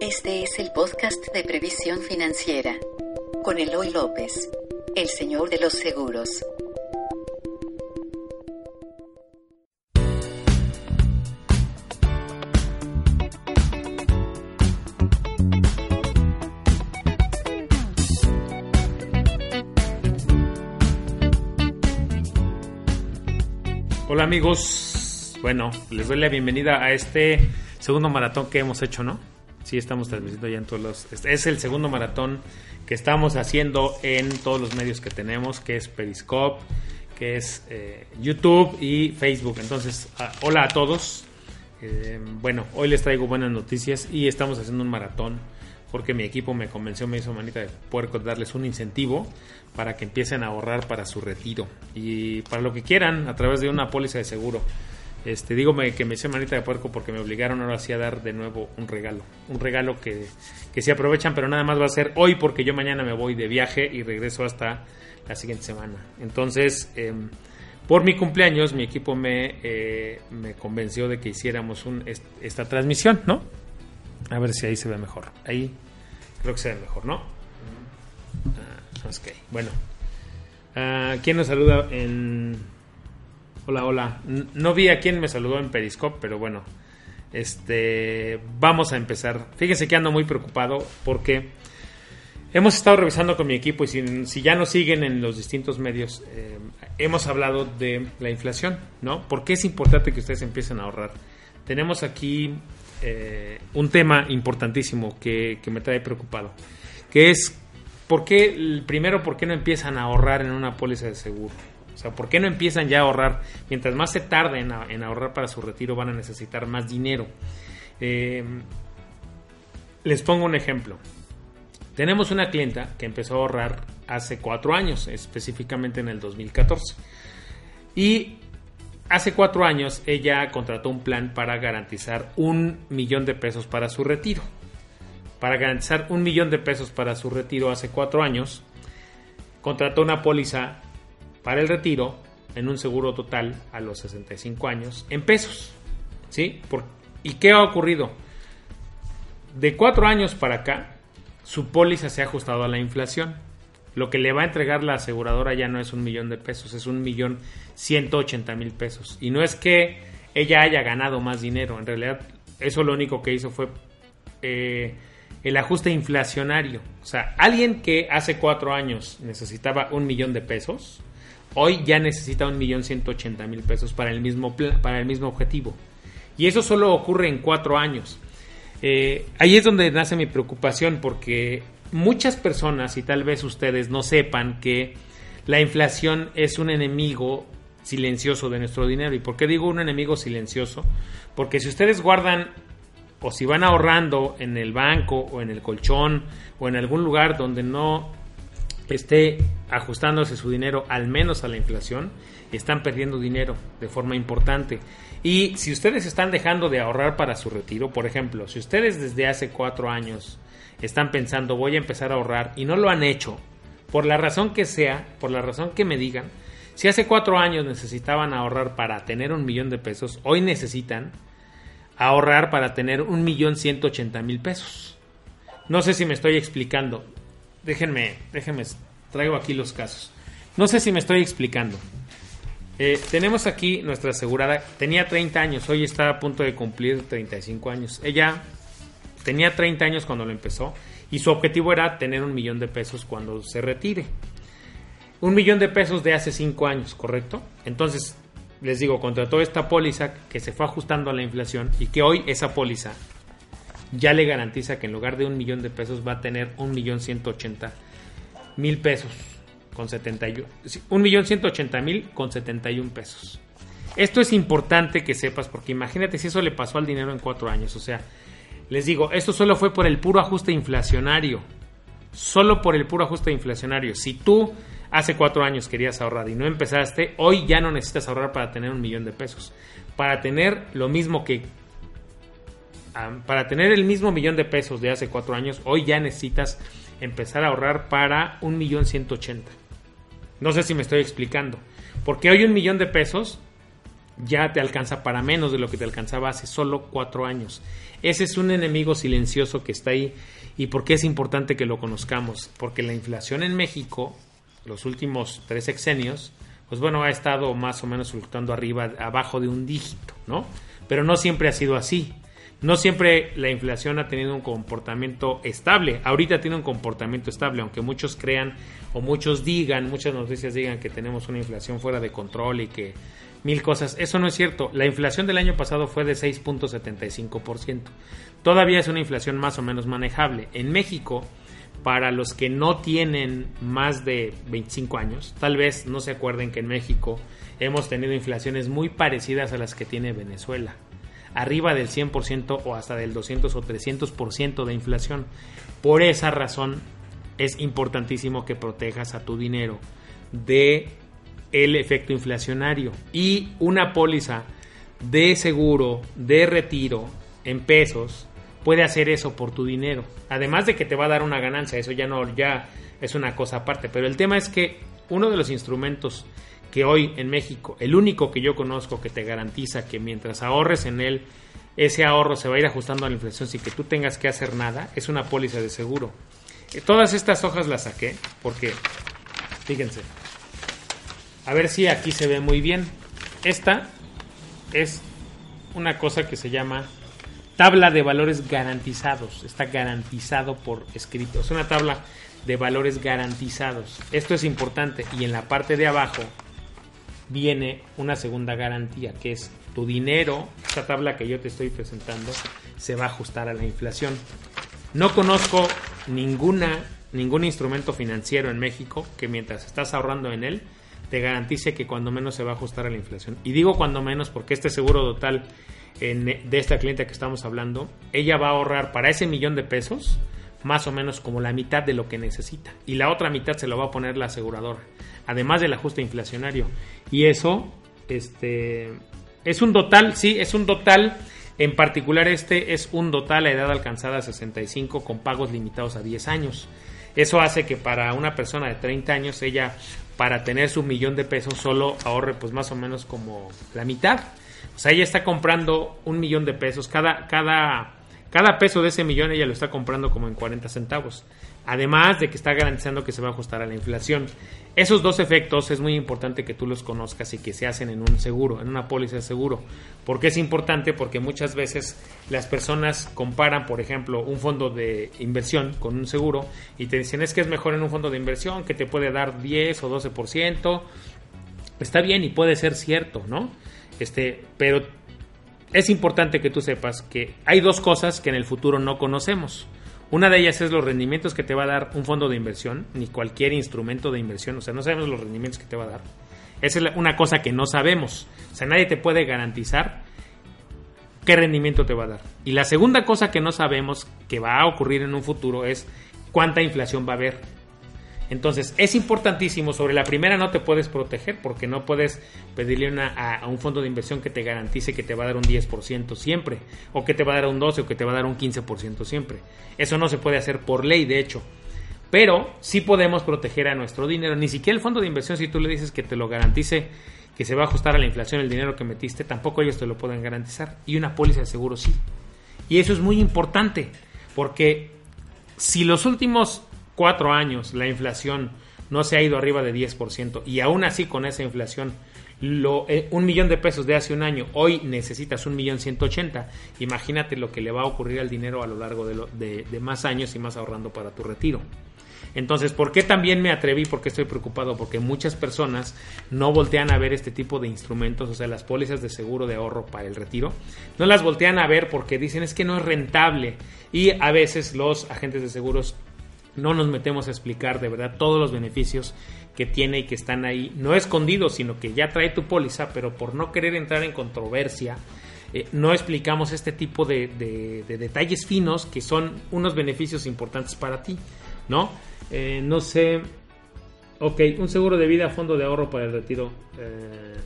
Este es el podcast de previsión financiera con Eloy López, el señor de los seguros. Hola amigos, bueno, les doy la bienvenida a este segundo maratón que hemos hecho, ¿no? Sí, estamos transmitiendo ya en todos los... Es el segundo maratón que estamos haciendo en todos los medios que tenemos, que es Periscope, que es eh, YouTube y Facebook. Entonces, hola a todos. Eh, bueno, hoy les traigo buenas noticias y estamos haciendo un maratón porque mi equipo me convenció, me hizo manita de puerco darles un incentivo para que empiecen a ahorrar para su retiro y para lo que quieran a través de una póliza de seguro. Este, dígame que me hice manita de puerco porque me obligaron ahora sí a dar de nuevo un regalo. Un regalo que, que se aprovechan, pero nada más va a ser hoy porque yo mañana me voy de viaje y regreso hasta la siguiente semana. Entonces, em, por mi cumpleaños, mi equipo me, eh, me convenció de que hiciéramos un, esta transmisión, ¿no? A ver si ahí se ve mejor. Ahí creo que se ve mejor, ¿no? Ah, ok, bueno. Ah, ¿Quién nos saluda en Hola, hola. No vi a quién me saludó en Periscope, pero bueno. Este, vamos a empezar. Fíjense que ando muy preocupado porque hemos estado revisando con mi equipo y si, ya nos siguen en los distintos medios, eh, hemos hablado de la inflación, ¿no? ¿Por qué es importante que ustedes empiecen a ahorrar? Tenemos aquí eh, un tema importantísimo que, que me trae preocupado, que es, ¿por qué, primero, por qué no empiezan a ahorrar en una póliza de seguro? O sea, ¿por qué no empiezan ya a ahorrar? Mientras más se tarden en, ahorrar para su retiro, van a necesitar más dinero. Eh, les pongo un ejemplo. Tenemos una clienta que empezó a ahorrar hace cuatro años, específicamente en el 2014. Y hace cuatro años ella contrató un plan para garantizar un millón de pesos para su retiro. Para garantizar un millón de pesos para su retiro hace cuatro años, contrató una póliza para el retiro en un seguro total a los 65 años en pesos. ¿Sí? ¿Y qué ha ocurrido? De cuatro años para acá, su póliza se ha ajustado a la inflación. Lo que le va a entregar la aseguradora ya no es un millón de pesos, es un millón ciento ochenta mil pesos. Y no es que ella haya ganado más dinero, en realidad eso lo único que hizo fue eh, el ajuste inflacionario. O sea, alguien que hace cuatro años necesitaba un millón de pesos, Hoy ya necesita un millón ciento ochenta mil pesos para el mismo para el mismo objetivo. Y eso solo ocurre en cuatro años. Eh, ahí es donde nace mi preocupación porque muchas personas y tal vez ustedes no sepan que la inflación es un enemigo silencioso de nuestro dinero. ¿Y por qué digo un enemigo silencioso? Porque si ustedes guardan o si van ahorrando en el banco o en el colchón o en algún lugar donde no esté ajustándose su dinero al menos a la inflación, están perdiendo dinero de forma importante. Y si ustedes están dejando de ahorrar para su retiro, por ejemplo, si ustedes desde hace cuatro años están pensando voy a empezar a ahorrar y no lo han hecho, por la razón que sea, por la razón que me digan, si hace cuatro años necesitaban ahorrar para tener un millón de pesos, hoy necesitan ahorrar para tener un millón ciento ochenta mil pesos. No sé si me estoy explicando déjenme, déjenme, traigo aquí los casos. No sé si me estoy explicando. Eh, tenemos aquí nuestra asegurada, tenía 30 años, hoy está a punto de cumplir 35 años. Ella tenía 30 años cuando lo empezó y su objetivo era tener un millón de pesos cuando se retire. Un millón de pesos de hace 5 años, ¿correcto? Entonces, les digo, contrató esta póliza que se fue ajustando a la inflación y que hoy esa póliza ya le garantiza que en lugar de un millón de pesos va a tener un millón ciento ochenta mil pesos con 71 un millón ciento ochenta mil con 71 pesos. Esto es importante que sepas porque imagínate si eso le pasó al dinero en cuatro años. O sea les digo esto solo fue por el puro ajuste inflacionario. Solo por el puro ajuste inflacionario. Si tú hace cuatro años querías ahorrar y no empezaste hoy ya no necesitas ahorrar para tener un millón de pesos. Para tener lo mismo que para tener el mismo millón de pesos de hace cuatro años, hoy ya necesitas empezar a ahorrar para un millón ciento ochenta. No sé si me estoy explicando. Porque hoy un millón de pesos ya te alcanza para menos de lo que te alcanzaba hace solo cuatro años. Ese es un enemigo silencioso que está ahí. ¿Y por qué es importante que lo conozcamos? Porque la inflación en México, los últimos tres sexenios, pues bueno, ha estado más o menos fluctuando arriba, abajo de un dígito, ¿no? Pero no siempre ha sido así. No siempre la inflación ha tenido un comportamiento estable. Ahorita tiene un comportamiento estable, aunque muchos crean o muchos digan, muchas noticias digan que tenemos una inflación fuera de control y que mil cosas. Eso no es cierto. La inflación del año pasado fue de 6.75%. Todavía es una inflación más o menos manejable. En México, para los que no tienen más de 25 años, tal vez no se acuerden que en México hemos tenido inflaciones muy parecidas a las que tiene Venezuela. Arriba del 100% o hasta del 200 o 300% de inflación. Por esa razón es importantísimo que protejas a tu dinero de el efecto inflacionario y una póliza de seguro de retiro en pesos puede hacer eso por tu dinero. Además de que te va a dar una ganancia, eso ya no ya es una cosa aparte, pero el tema es que uno de los instrumentos que hoy en México, el único que yo conozco que te garantiza que mientras ahorres en él, ese ahorro se va a ir ajustando a la inflación sin que tú tengas que hacer nada, es una póliza de seguro. Todas estas hojas las saqué porque, fíjense, a ver si aquí se ve muy bien. Esta es una cosa que se llama tabla de valores garantizados. Está garantizado por escrito. Es una tabla de valores garantizados. Esto es importante. Y en la parte de abajo viene una segunda garantía, que es tu dinero. Esta tabla que yo te estoy presentando se va a ajustar a la inflación. No conozco ninguna, ningún instrumento financiero en México que mientras estás ahorrando en él, te garantice que cuando menos se va a ajustar a la inflación. Y digo cuando menos porque este seguro total de esta cliente que estamos hablando, ella va a ahorrar para ese millón de pesos más o menos como la mitad de lo que necesita. Y la otra mitad se lo va a poner la aseguradora, además del ajuste inflacionario. Y eso, este, es un total, sí, es un total. En particular este es un total a edad alcanzada a 65 con pagos limitados a 10 años. Eso hace que para una persona de 30 años ella para tener su millón de pesos solo ahorre pues más o menos como la mitad. O sea, ella está comprando un millón de pesos. Cada, cada, cada peso de ese millón ella lo está comprando como en 40 centavos. Además de que está garantizando que se va a ajustar a la inflación. Esos dos efectos es muy importante que tú los conozcas y que se hacen en un seguro, en una póliza de seguro. ¿Por qué es importante? Porque muchas veces las personas comparan, por ejemplo, un fondo de inversión con un seguro y te dicen es que es mejor en un fondo de inversión que te puede dar 10 o 12%. Está bien y puede ser cierto, ¿no? Este, pero es importante que tú sepas que hay dos cosas que en el futuro no conocemos. Una de ellas es los rendimientos que te va a dar un fondo de inversión, ni cualquier instrumento de inversión. O sea, no sabemos los rendimientos que te va a dar. Esa es una cosa que no sabemos. O sea, nadie te puede garantizar qué rendimiento te va a dar. Y la segunda cosa que no sabemos que va a ocurrir en un futuro es cuánta inflación va a haber. Entonces, es importantísimo. Sobre la primera no te puedes proteger porque no puedes pedirle a, un fondo de inversión que te garantice que te va a dar un 10% siempre, o que te va a dar un 12% o que te va a dar un 15% siempre. Eso no se puede hacer por ley, de hecho. Pero sí podemos proteger a nuestro dinero. Ni siquiera el fondo de inversión, si tú le dices que te lo garantice, que se va a ajustar a la inflación el dinero que metiste, tampoco ellos te lo pueden garantizar. Y una póliza de seguro sí. Y eso es muy importante, porque si los últimos cuatro años la inflación no se ha ido arriba de 10% y aún así con esa inflación lo, eh, un millón de pesos de hace un año, hoy necesitas un millón ciento ochenta, imagínate lo que le va a ocurrir al dinero a lo largo de, de, más años y más ahorrando para tu retiro. Entonces, ¿por qué también me atreví? Porque estoy preocupado? Porque muchas personas no voltean a ver este tipo de instrumentos, o sea, las pólizas de seguro de ahorro para el retiro, no las voltean a ver porque dicen es que no es rentable y a veces los agentes de seguros no nos metemos a explicar de verdad todos los beneficios que tiene y que están ahí, no escondidos, sino que ya trae tu póliza, pero por no querer entrar en controversia, eh, no explicamos este tipo de, detalles finos que son unos beneficios importantes para ti, ¿no? Eh, no sé, ok, un seguro de vida, fondo de ahorro para el retiro. Eh,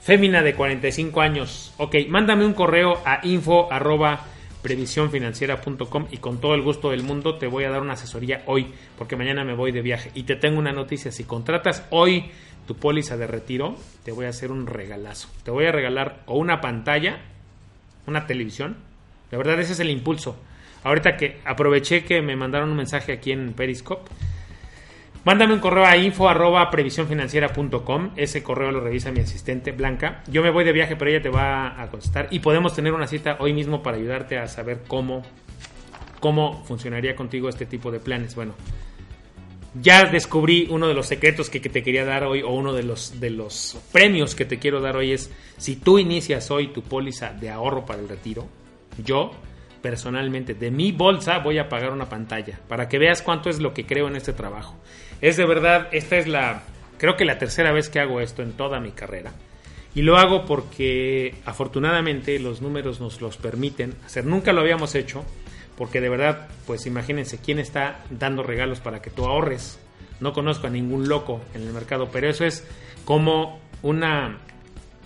fémina de 45 años, ok, mándame un correo a info arroba previsiónfinanciera.com y con todo el gusto del mundo te voy a dar una asesoría hoy porque mañana me voy de viaje y te tengo una noticia, si contratas hoy tu póliza de retiro, te voy a hacer un regalazo. Te voy a regalar o una pantalla, una televisión. La verdad, ese es el impulso. Ahorita que aproveché que me mandaron un mensaje aquí en Periscope, mándame un correo a info arroba previsiónfinanciera.com. Ese correo lo revisa mi asistente Blanca. Yo me voy de viaje, pero ella te va a contestar y podemos tener una cita hoy mismo para ayudarte a saber cómo, cómo funcionaría contigo este tipo de planes. Bueno, ya descubrí uno de los secretos que, que, te quería dar hoy o uno de los, de los premios que te quiero dar hoy es si tú inicias hoy tu póliza de ahorro para el retiro, yo personalmente de mi bolsa voy a pagar una pantalla para que veas cuánto es lo que creo en este trabajo. Es de verdad, esta es la, creo que la tercera vez que hago esto en toda mi carrera. Y lo hago porque afortunadamente los números nos los permiten hacer. Nunca lo habíamos hecho porque de verdad, pues imagínense quién está dando regalos para que tú ahorres. No conozco a ningún loco en el mercado, pero eso es como una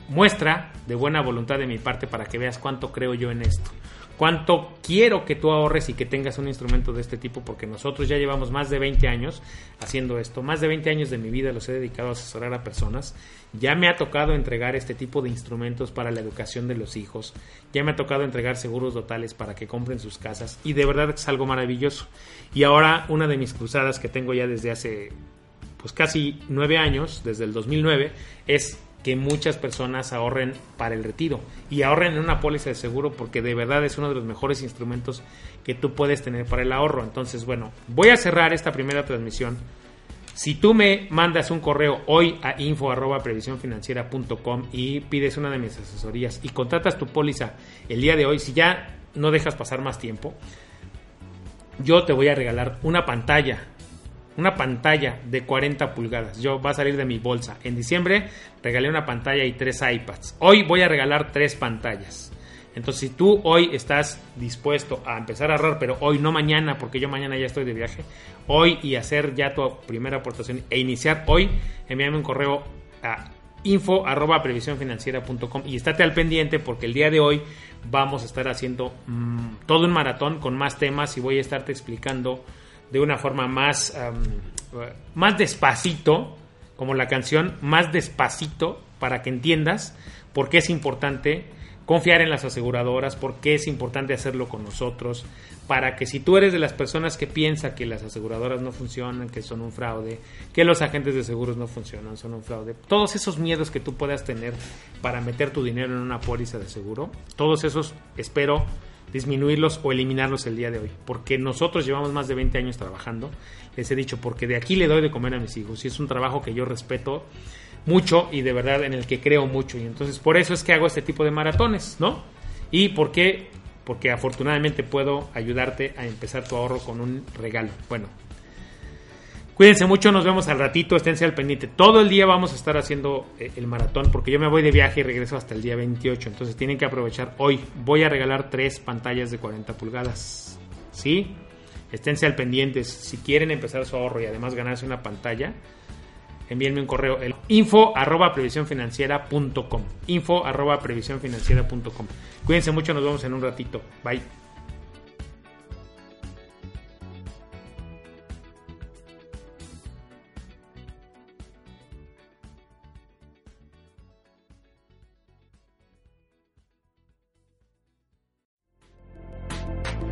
muestra de buena voluntad de mi parte para que veas cuánto creo yo en esto cuánto quiero que tú ahorres y que tengas un instrumento de este tipo, porque nosotros ya llevamos más de 20 años haciendo esto, más de 20 años de mi vida los he dedicado a asesorar a personas, ya me ha tocado entregar este tipo de instrumentos para la educación de los hijos, ya me ha tocado entregar seguros totales para que compren sus casas y de verdad es algo maravilloso. Y ahora una de mis cruzadas que tengo ya desde hace pues casi nueve años, desde el 2009, es que muchas personas ahorren para el retiro y ahorren en una póliza de seguro porque de verdad es uno de los mejores instrumentos que tú puedes tener para el ahorro. Entonces, bueno, voy a cerrar esta primera transmisión. Si tú me mandas un correo hoy a info arroba y pides una de mis asesorías y contratas tu póliza el día de hoy, si ya no dejas pasar más tiempo, yo te voy a regalar una pantalla una pantalla de 40 pulgadas. Yo va a salir de mi bolsa. En diciembre regalé una pantalla y tres iPads. Hoy voy a regalar tres pantallas. Entonces, si tú hoy estás dispuesto a empezar a ahorrar, pero hoy no mañana, porque yo mañana ya estoy de viaje, hoy y hacer ya tu primera aportación e iniciar hoy, envíame un correo a info arroba y estate al pendiente porque el día de hoy vamos a estar haciendo mm, todo un maratón con más temas y voy a estarte explicando de una forma más, más despacito, como la canción, más despacito, para que entiendas por qué es importante confiar en las aseguradoras, por qué es importante hacerlo con nosotros, para que si tú eres de las personas que piensa que las aseguradoras no funcionan, que son un fraude, que los agentes de seguros no funcionan, son un fraude, todos esos miedos que tú puedas tener para meter tu dinero en una póliza de seguro, todos esos espero disminuirlos o eliminarlos el día de hoy. Porque nosotros llevamos más de 20 años trabajando. Les he dicho, porque de aquí le doy de comer a mis hijos. Y es un trabajo que yo respeto mucho y de verdad en el que creo mucho. Y entonces por eso es que hago este tipo de maratones, ¿no? ¿Y por qué? Porque afortunadamente puedo ayudarte a empezar tu ahorro con un regalo. Bueno, Cuídense mucho, nos vemos al ratito, esténse al pendiente. Todo el día vamos a estar haciendo eh, el maratón porque yo me voy de viaje y regreso hasta el día 28. Entonces tienen que aprovechar hoy. Voy a regalar tres pantallas de 40 pulgadas. ¿Sí? Esténse al pendiente. Si quieren empezar su ahorro y además ganarse una pantalla, envíenme un correo. El info arroba previsiónfinanciera.com. Info arroba. Cuídense mucho, nos vemos en un ratito. Bye.